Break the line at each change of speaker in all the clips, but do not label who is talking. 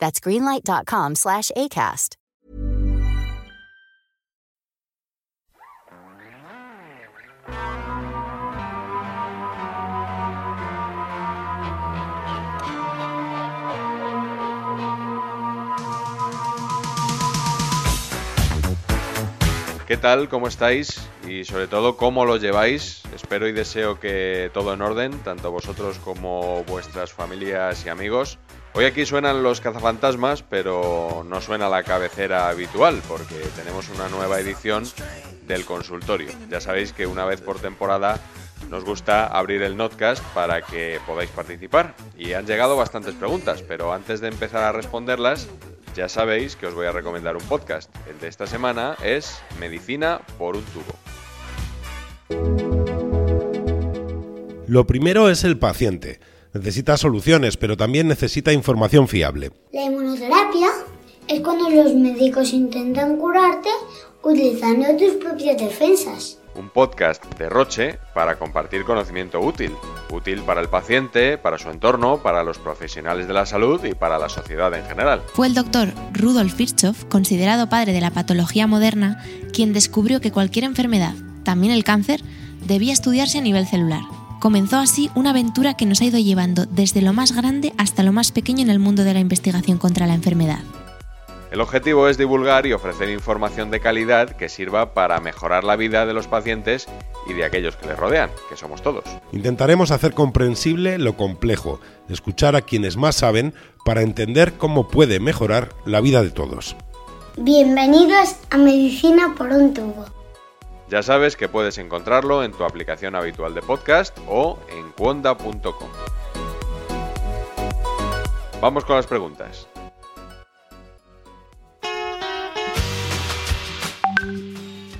That's greenlight.com slash ACAST.
¿Qué tal? ¿Cómo estáis? Y sobre todo, ¿cómo lo lleváis? Espero y deseo que todo en orden, tanto vosotros como vuestras familias y amigos. Hoy aquí suenan los cazafantasmas, pero no suena la cabecera habitual, porque tenemos una nueva edición del consultorio. Ya sabéis que una vez por temporada nos gusta abrir el notcast para que podáis participar. Y han llegado bastantes preguntas, pero antes de empezar a responderlas, ya sabéis que os voy a recomendar un podcast. El de esta semana es Medicina por un tubo.
Lo primero es el paciente. Necesita soluciones, pero también necesita información fiable.
La inmunoterapia es cuando los médicos intentan curarte utilizando tus propias defensas.
Un podcast de Roche para compartir conocimiento útil. Útil para el paciente, para su entorno, para los profesionales de la salud y para la sociedad en general.
Fue el doctor Rudolf Virchow, considerado padre de la patología moderna, quien descubrió que cualquier enfermedad, también el cáncer, debía estudiarse a nivel celular. Comenzó así una aventura que nos ha ido llevando desde lo más grande hasta lo más pequeño en el mundo de la investigación contra la enfermedad.
El objetivo es divulgar y ofrecer información de calidad que sirva para mejorar la vida de los pacientes y de aquellos que les rodean, que somos todos.
Intentaremos hacer comprensible lo complejo, escuchar a quienes más saben para entender cómo puede mejorar la vida de todos.
Bienvenidos a Medicina por un tubo.
Ya sabes que puedes encontrarlo en tu aplicación habitual de podcast o en cuonda.com. Vamos con las preguntas.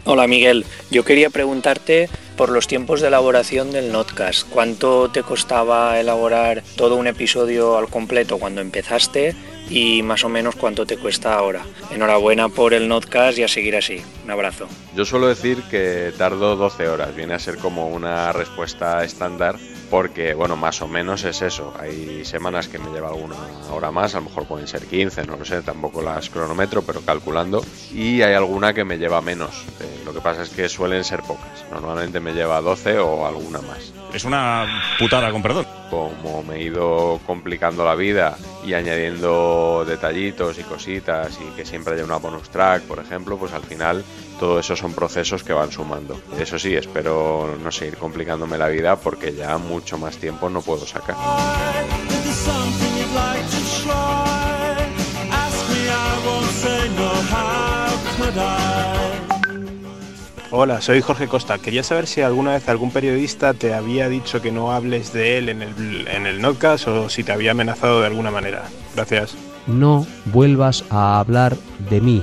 Hola Miguel, yo quería preguntarte por los tiempos de elaboración del Notcast. ¿Cuánto te costaba elaborar todo un episodio al completo cuando empezaste y más o menos cuánto te cuesta ahora? Enhorabuena por el Notcast y a seguir así. Un abrazo.
Yo suelo decir que tardo 12 horas, viene a ser como una respuesta estándar porque, bueno, más o menos es eso. Hay semanas que me lleva alguna hora más, a lo mejor pueden ser 15, no lo sé, tampoco las cronómetro, pero calculando. Y hay alguna que me lleva menos. Eh, lo que pasa es que suelen ser pocas. Normalmente me lleva 12 o alguna más.
Es una putada con perdón.
Como me he ido complicando la vida y añadiendo detallitos y cositas y que siempre haya una bonus track, por ejemplo, pues al final todo eso son procesos que van sumando. Eso sí, espero no seguir complicándome la vida porque ya mucho más tiempo no puedo sacar.
Hola, soy Jorge Costa. Quería saber si alguna vez algún periodista te había dicho que no hables de él en el, en el notcast o si te había amenazado de alguna manera. Gracias.
No vuelvas a hablar de mí.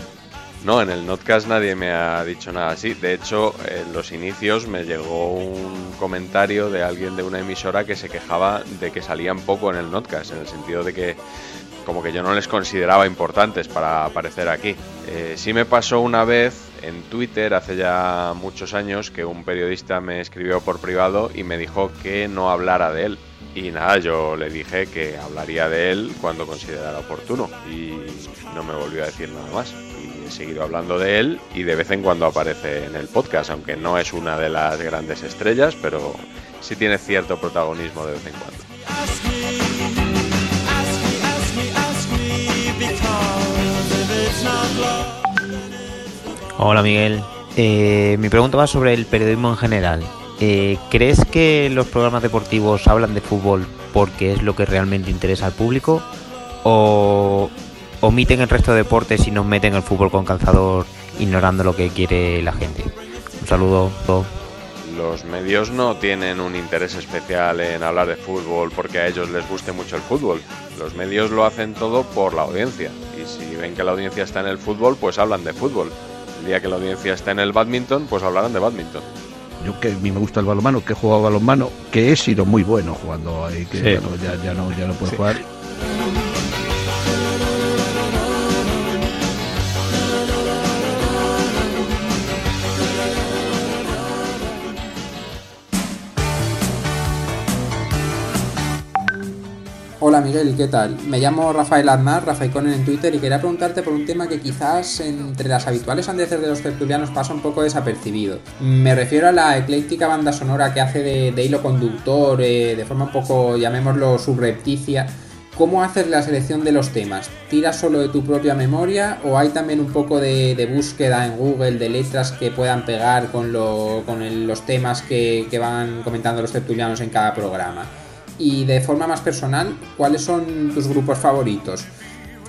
No, en el Notcast nadie me ha dicho nada así. De hecho, en los inicios me llegó un comentario de alguien de una emisora que se quejaba de que salían poco en el Notcast, en el sentido de que como que yo no les consideraba importantes para aparecer aquí. Eh, sí me pasó una vez en Twitter hace ya muchos años que un periodista me escribió por privado y me dijo que no hablara de él. Y nada, yo le dije que hablaría de él cuando considerara oportuno y no me volvió a decir nada más. Y he seguido hablando de él y de vez en cuando aparece en el podcast, aunque no es una de las grandes estrellas, pero sí tiene cierto protagonismo de vez en cuando.
Me, Hola Miguel. Eh, mi pregunta va sobre el periodismo en general. Eh, ¿Crees que los programas deportivos hablan de fútbol porque es lo que realmente interesa al público? ¿O omiten el resto de deportes y nos meten el fútbol con calzador ignorando lo que quiere la gente? Un saludo.
Los medios no tienen un interés especial en hablar de fútbol porque a ellos les guste mucho el fútbol. Los medios lo hacen todo por la audiencia. Y si ven que la audiencia está en el fútbol, pues hablan de fútbol. El día que la audiencia está en el badminton, pues hablarán de badminton.
Yo que a mí me gusta el balonmano, que he jugado balonmano, que he sido muy bueno jugando ahí, que ya, ya, no, ya no puedo jugar.
Hola Miguel, ¿qué tal? Me llamo Rafael Aznar, Rafael Conen en Twitter y quería preguntarte por un tema que quizás entre las habituales andeces de los tertulianos pasa un poco desapercibido. Me refiero a la ecléctica banda sonora que hace de, hilo conductor, eh, de forma un poco, llamémoslo, subrepticia. ¿Cómo haces la selección de los temas? ¿Tiras solo de tu propia memoria o hay también un poco de, búsqueda en Google de letras que puedan pegar con, los temas que, que van comentando los tertulianos en cada programa? Y de forma más personal, ¿cuáles son tus grupos favoritos?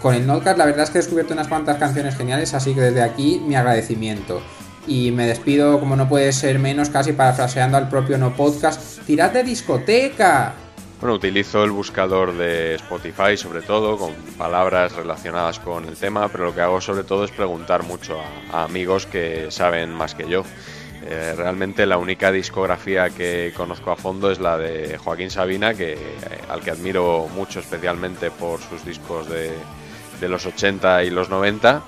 Con el Notcast la verdad es que he descubierto unas cuantas canciones geniales, así que desde aquí mi agradecimiento. Y me despido, como no puede ser menos, casi parafraseando al propio No Podcast, ¡tirad de discoteca!
Bueno, utilizo el buscador de Spotify sobre todo, con palabras relacionadas con el tema, pero lo que hago sobre todo es preguntar mucho a amigos que saben más que yo. Eh, realmente la única discografía que conozco a fondo es la de Joaquín Sabina, que, eh, al que admiro mucho especialmente por sus discos de, los 80 y los 90.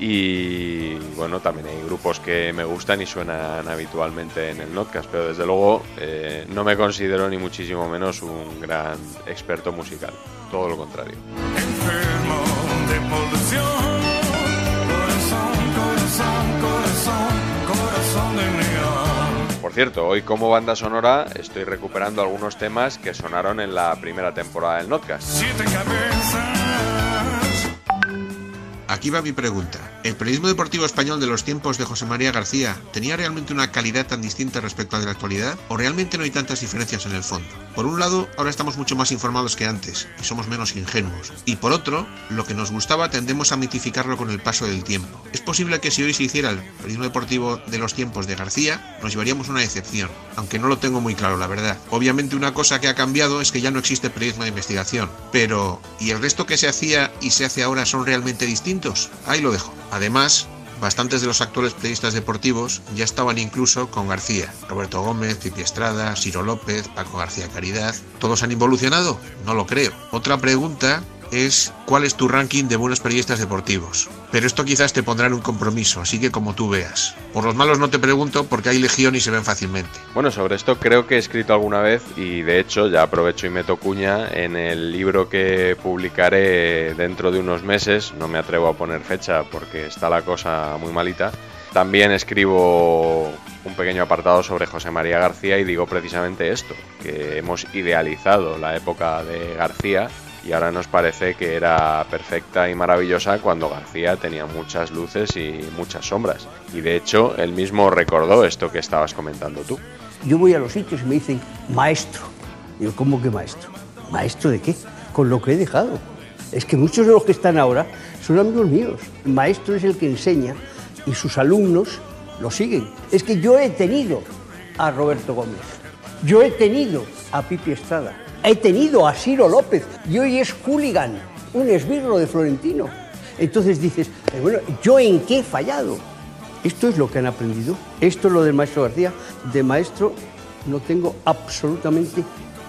Y bueno, también hay grupos que me gustan y suenan habitualmente en el Notcast, pero desde luego eh, no me considero ni muchísimo menos un gran experto musical, todo lo contrario. Cierto, hoy como banda sonora estoy recuperando algunos temas que sonaron en la primera temporada del Notcast.
Aquí va mi pregunta. ¿El periodismo deportivo español de los tiempos de José María García tenía realmente una calidad tan distinta respecto a de la actualidad? ¿O realmente no hay tantas diferencias en el fondo? Por un lado, ahora estamos mucho más informados que antes y somos menos ingenuos. Y por otro, lo que nos gustaba tendemos a mitificarlo con el paso del tiempo. Es posible que si hoy se hiciera el periodismo deportivo de los tiempos de García, nos llevaríamos una decepción, aunque no lo tengo muy claro, la verdad. Obviamente una cosa que ha cambiado es que ya no existe periodismo de investigación. Pero, ¿y el resto que se hacía y se hace ahora son realmente distintos? Ahí lo dejo. Además, Bastantes de los actuales periodistas deportivos ya estaban incluso con García. Roberto Gómez, Pipi Estrada, Siro López, Paco García Caridad. ¿Todos han involucionado? No lo creo. Otra pregunta es cuál es tu ranking de buenos periodistas deportivos. Pero esto quizás te pondrá en un compromiso, así que como tú veas. Por los malos no te pregunto porque hay legión y se ven fácilmente.
Bueno, sobre esto creo que he escrito alguna vez y de hecho ya aprovecho y meto cuña en el libro que publicaré dentro de unos meses. No me atrevo a poner fecha porque está la cosa muy malita. También escribo un pequeño apartado sobre José María García y digo precisamente esto, que hemos idealizado la época de García y ahora nos parece que era perfecta y maravillosa cuando García tenía muchas luces y muchas sombras. Y de hecho, él mismo recordó esto que estabas comentando tú.
Yo voy a los sitios y me dicen, maestro. Digo, ¿cómo que maestro? ¿Maestro de qué? Con lo que he dejado. Es que muchos de los que están ahora son amigos míos. Maestro es el que enseña y sus alumnos lo siguen. Es que yo he tenido a Roberto Gómez, yo he tenido a Pipi Estrada, He tenido a Ciro López y hoy es hooligan, un esbirro de Florentino. Entonces dices, bueno, ¿yo en qué he fallado? Esto es lo que han aprendido. Esto es lo del maestro García. De maestro no tengo absolutamente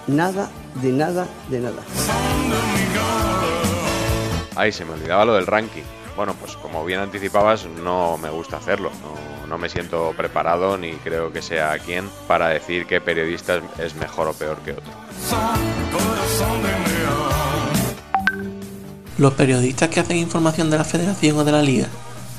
nada, de nada, de nada.
Ay, se me olvidaba lo del ranking. Bueno, pues como bien anticipabas, no me gusta hacerlo. No, me siento preparado ni creo que sea quien para decir que periodista es mejor o peor que otro.
Los periodistas que hacen información de la federación o de la liga,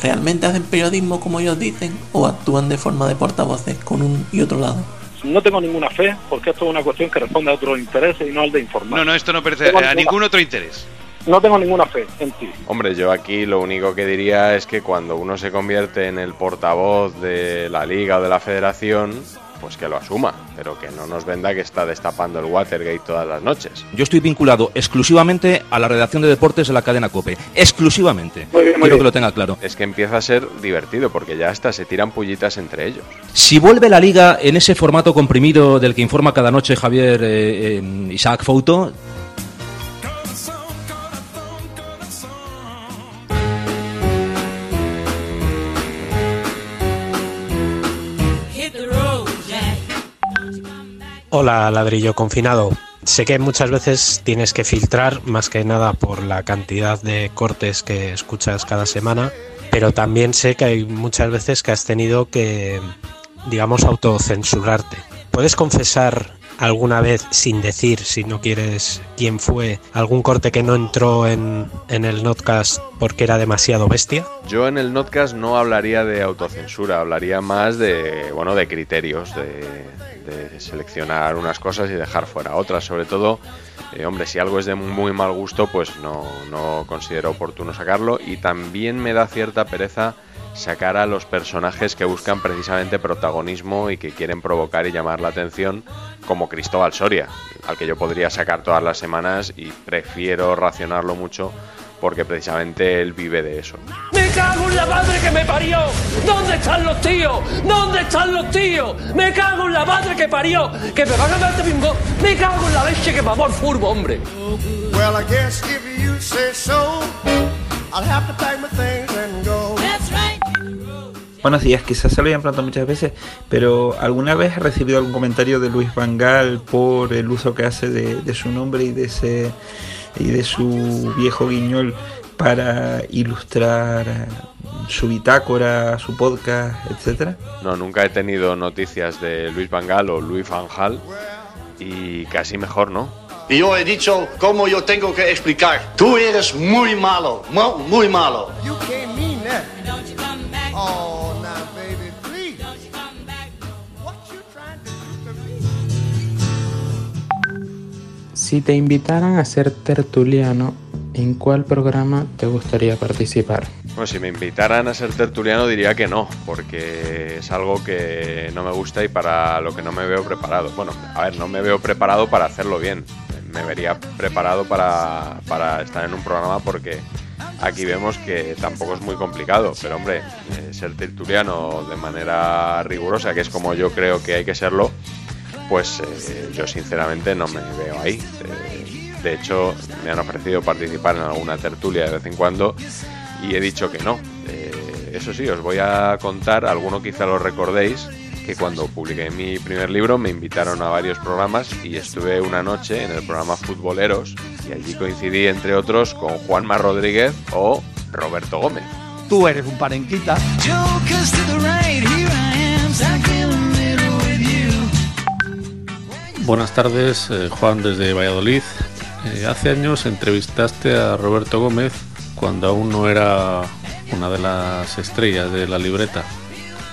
¿realmente hacen periodismo como ellos dicen o actúan de forma de portavoces con un y otro lado?
No tengo ninguna fe porque esto es una cuestión que responde a otros intereses y no al de informar.
No, no, esto no pertenece a ningún otro interés.
no tengo ninguna fe en ti.
Hombre, yo aquí lo único que diría es que cuando uno se convierte en el portavoz de la liga o de la federación, pues que lo asuma, pero que no nos venda que está destapando el Watergate todas las noches.
Yo estoy vinculado exclusivamente a la redacción de deportes de la cadena COPE. Exclusivamente.
Muy bien, muy
Quiero
bien.
que lo tenga claro.
Es que empieza a ser divertido, porque ya hasta se tiran pullitas entre ellos.
Si vuelve la liga en ese formato comprimido del que informa cada noche Javier eh, eh, Isaac Fouto,
Hola, ladrillo confinado. Sé que muchas veces tienes que filtrar más que nada por la cantidad de cortes que escuchas cada semana, pero también sé que hay muchas veces que has tenido que, digamos, autocensurarte. ¿Puedes confesar alguna vez sin decir, si no quieres, quién fue, algún corte que no entró en, en el notcast porque era demasiado bestia?
Yo en el notcast no hablaría de autocensura, hablaría más de, bueno, de criterios, de, de seleccionar unas cosas y dejar fuera otras. Sobre todo, eh, hombre, si algo es de muy mal gusto, pues no, no considero oportuno sacarlo. Y también me da cierta pereza sacar a los personajes que buscan precisamente protagonismo y que quieren provocar y llamar la atención, como Cristóbal Soria, al que yo podría sacar todas las semanas y prefiero racionarlo mucho porque precisamente él vive de eso.
¡Me cago en la madre que me parió! ¿Dónde están los tíos? ¿Dónde están los tíos? ¡Me cago en la madre que parió! ¡Que me van a dar un go! ¡Me cago en la leche que mamó el furbo, hombre!
Well, I guess if you say so, I'll have to pack my things
Buenos días, quizás se lo hayan preguntado muchas veces, pero ¿alguna vez ha recibido algún comentario de Luis Vangal por el uso que hace de, de su nombre y de ese y de su viejo guiñol para ilustrar su bitácora, su podcast, etcétera?
No, nunca he tenido noticias de Luis Vangal o Luis Vangal y casi mejor no.
Y yo he dicho cómo yo tengo que explicar. Tú eres muy malo, mu- muy malo.
You can't mean that.
Si te invitaran a ser tertuliano, ¿en cuál programa te gustaría participar?
Bueno, si me invitaran a ser tertuliano diría que no, porque es algo que no me gusta y para lo que no me veo preparado. Bueno, a ver, no me veo preparado para hacerlo bien. Me vería preparado para, para estar en un programa porque aquí vemos que tampoco es muy complicado. Pero hombre, eh, ser tertuliano de manera rigurosa, que es como yo creo que hay que serlo, pues eh, yo sinceramente no me veo ahí. Eh, de hecho, me han ofrecido participar en alguna tertulia de vez en cuando y he dicho que no. Eh, eso sí, os voy a contar, alguno quizá lo recordéis, que cuando publiqué mi primer libro me invitaron a varios programas y estuve una noche en el programa Futboleros y allí coincidí entre otros con Juanma Rodríguez o Roberto Gómez.
Tú eres un parenquita.
Buenas tardes, eh, Juan desde Valladolid. Eh, hace años entrevistaste a Roberto Gómez cuando aún no era una de las estrellas de la libreta.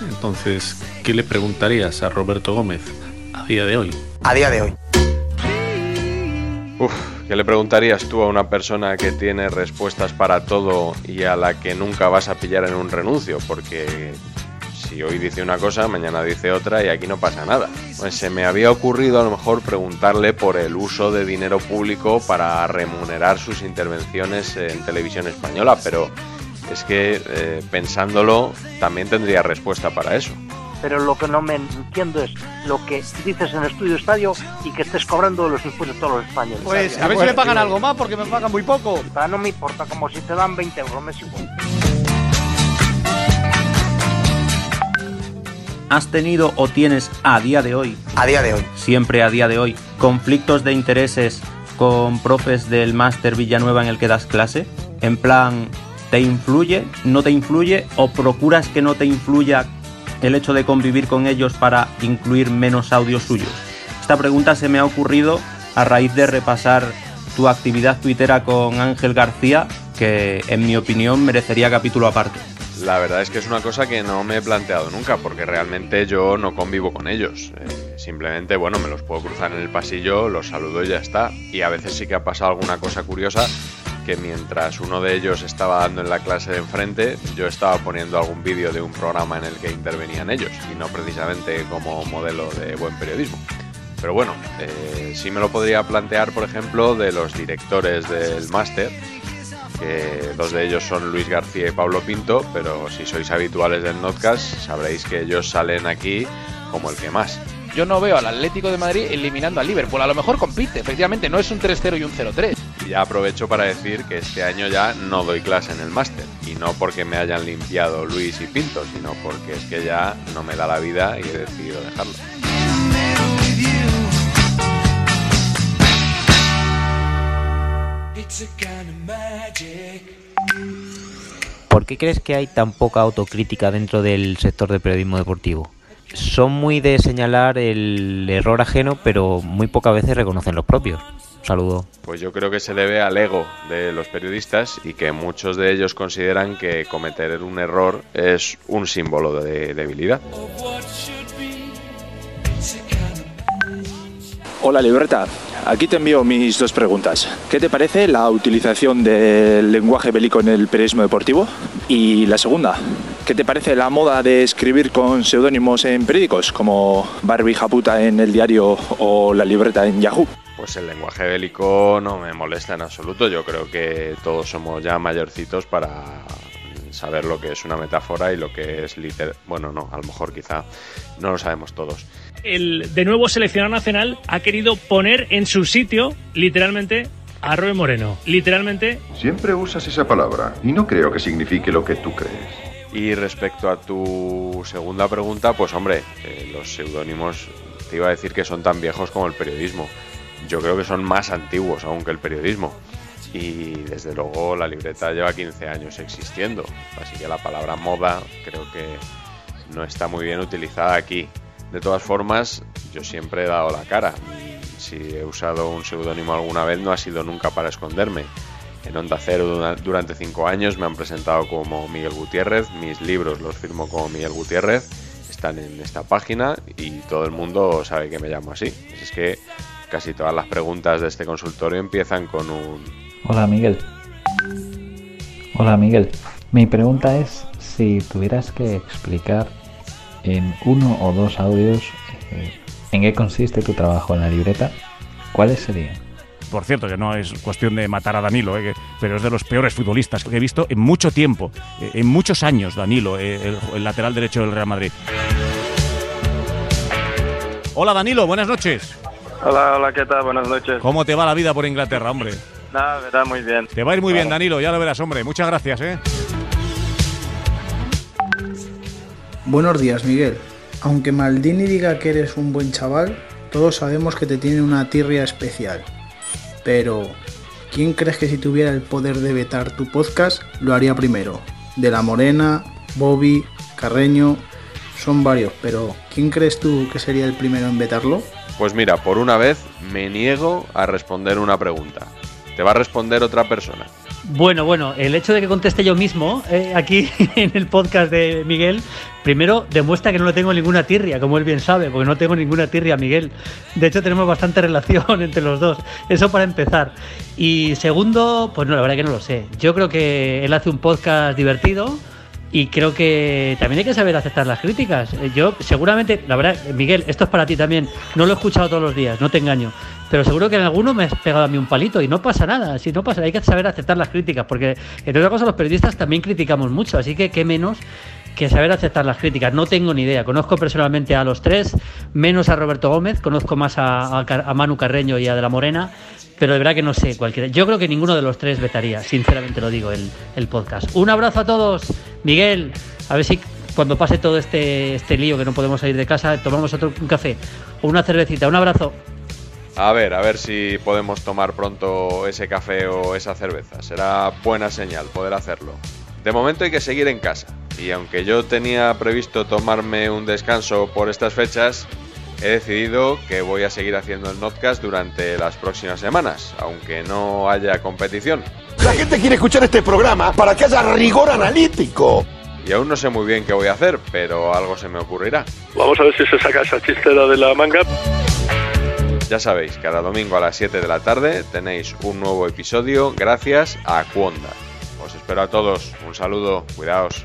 Entonces, ¿qué le preguntarías a Roberto Gómez a día de hoy?
A día de hoy.
Uf, ¿qué le preguntarías tú a una persona que tiene respuestas para todo y a la que nunca vas a pillar en un renuncio? Porque si hoy dice una cosa, mañana dice otra y aquí no pasa nada. Pues se me había ocurrido a lo mejor preguntarle por el uso de dinero público para remunerar sus intervenciones en televisión española, pero es que eh, pensándolo también tendría respuesta para eso.
pero lo que no me entiendo es lo que dices en el estudio estadio y que estés cobrando los impuestos de todos los españoles.
Pues a ver si me pagan algo más porque me pagan muy poco.
Ah, No me importa, como si te dan 20 euros, me es igual.
¿Has tenido o tienes a día de hoy?
A día de hoy.
Siempre a día de hoy. ¿Conflictos de intereses con profes del máster Villanueva en el que das clase? En plan, ¿te influye? ¿No te influye? ¿O procuras que no te influya el hecho de convivir con ellos para incluir menos audios suyos? Esta pregunta se me ha ocurrido a raíz de repasar tu actividad tuitera con Ángel García, que en mi opinión merecería capítulo aparte.
La verdad es que es una cosa que no me he planteado nunca, porque realmente yo no convivo con ellos. Eh, simplemente, bueno, me los puedo cruzar en el pasillo, los saludo y ya está. Y a veces sí que ha pasado alguna cosa curiosa, que mientras uno de ellos estaba dando en la clase de enfrente, yo estaba poniendo algún vídeo de un programa en el que intervenían ellos, y no precisamente como modelo de buen periodismo. Pero bueno, eh, sí me lo podría plantear, por ejemplo, de los directores del máster, que dos de ellos son Luis García y Pablo Pinto, pero si sois habituales del Notcast sabréis que ellos salen aquí como el que más.
Yo no veo al Atlético de Madrid eliminando al Liverpool. A lo mejor compite, efectivamente, no es un 3-0 y un 0-3.
Y ya aprovecho para decir que este año ya no doy clase en el máster. Y no porque me hayan limpiado Luis y Pinto, sino porque es que ya no me da la vida y he decidido dejarlo.
¿Por qué crees que hay tan poca autocrítica dentro del sector del periodismo deportivo? Son muy de señalar el error ajeno, pero muy pocas veces reconocen los propios. Saludo.
Pues yo creo que se debe al ego de los periodistas y que muchos de ellos consideran que cometer un error es un símbolo de debilidad.
Hola libreta, aquí te envío mis dos preguntas. ¿Qué te parece la utilización del lenguaje bélico en el periodismo deportivo? Y la segunda, ¿qué te parece la moda de escribir con seudónimos en periódicos como Barbie Japuta en el diario o la libreta en Yahoo?
Pues el lenguaje bélico no me molesta en absoluto. Yo creo que todos somos ya mayorcitos para saber lo que es una metáfora y lo que es liter... Bueno, no, a lo mejor quizá no lo sabemos todos.
El de nuevo seleccionado nacional ha querido poner en su sitio, literalmente, a Roy Moreno. Literalmente,
Siempre usas esa palabra y no creo que signifique lo que tú crees.
Y respecto a tu segunda pregunta, pues hombre, eh, los seudónimos te iba a decir que son tan viejos como el periodismo. Yo creo que son más antiguos aún que el periodismo. Y desde luego la libreta lleva 15 años existiendo. Así que la palabra moda creo que no está muy bien utilizada aquí. De todas formas, yo siempre he dado la cara. Si he usado un seudónimo alguna vez no ha sido nunca para esconderme. En Onda Cero dura- durante cinco años me han presentado como Miguel Gutiérrez, mis libros los firmo como Miguel Gutiérrez, están en esta página y todo el mundo sabe que me llamo así. Es que casi todas las preguntas de este consultorio empiezan con un
Hola Miguel. Hola Miguel. Mi pregunta es si tuvieras que explicar en uno o dos audios eh, en qué consiste tu trabajo en la libreta, ¿cuáles serían?
Por cierto, que no es cuestión de matar a Danilo, eh, que- pero es de los peores futbolistas que he visto en mucho tiempo, eh, en muchos años, Danilo, eh, el, el lateral derecho del Real Madrid. Hola Danilo, buenas noches.
Hola, hola, ¿qué tal? Buenas noches.
¿Cómo te va la vida por Inglaterra, hombre?
Nada, verdad, muy bien.
Te va a ir muy bien. Danilo, ya lo verás, hombre. Muchas gracias, ¿eh?
Buenos días, Miguel. Aunque Maldini diga que eres un buen chaval, todos sabemos que te tiene una tirria especial. Pero, ¿quién crees que si tuviera el poder de vetar tu podcast lo haría primero? De la Morena, Bobby, Carreño, son varios, pero ¿quién crees tú que sería el primero en vetarlo?
Pues mira, por una vez me niego a responder una pregunta. Te va a responder otra persona.
Bueno, bueno, el hecho de que conteste yo mismo eh, aquí en el podcast de Miguel, primero demuestra que no le tengo ninguna tirria, como él bien sabe, porque no tengo ninguna tirria a Miguel. De hecho, tenemos bastante relación entre los dos. Eso para empezar. Y segundo, pues no, la verdad que no lo sé. Yo creo que él hace un podcast divertido. Y creo que también hay que saber aceptar las críticas. Eh, Yo seguramente, la verdad, Miguel, esto es para ti también. No lo he escuchado todos los días, no te engaño. Pero seguro que en alguno me has pegado a mí un palito y no pasa nada. Si no pasa, hay que saber aceptar las críticas, porque entre otras cosas los periodistas también criticamos mucho, así que qué menos que saber aceptar las críticas. No tengo ni idea. Conozco personalmente a los tres, menos a Roberto Gómez, conozco más a, Manu Carreño y a De la Morena, pero de verdad que no sé cualquiera. Yo creo que ninguno de los tres vetaría, sinceramente lo digo, el, el podcast. Un abrazo a todos, Miguel. A ver si cuando pase todo este, este lío que no podemos salir de casa, tomamos otro un café o una cervecita. Un abrazo.
A ver, a ver si podemos tomar pronto ese café o esa cerveza. Será buena señal poder hacerlo. De momento hay que seguir en casa. Y aunque yo tenía previsto tomarme un descanso por estas fechas, he decidido que voy a seguir haciendo el podcast durante las próximas semanas, aunque no haya competición.
La gente quiere escuchar este programa para que haya rigor analítico.
Y aún no sé muy bien qué voy a hacer, pero algo se me ocurrirá.
Vamos a ver si se saca esa chistera de la manga.
Ya sabéis, cada domingo a las 7 de la tarde tenéis un nuevo episodio gracias a Aquonda. Os espero a todos. Un saludo. Cuidaos.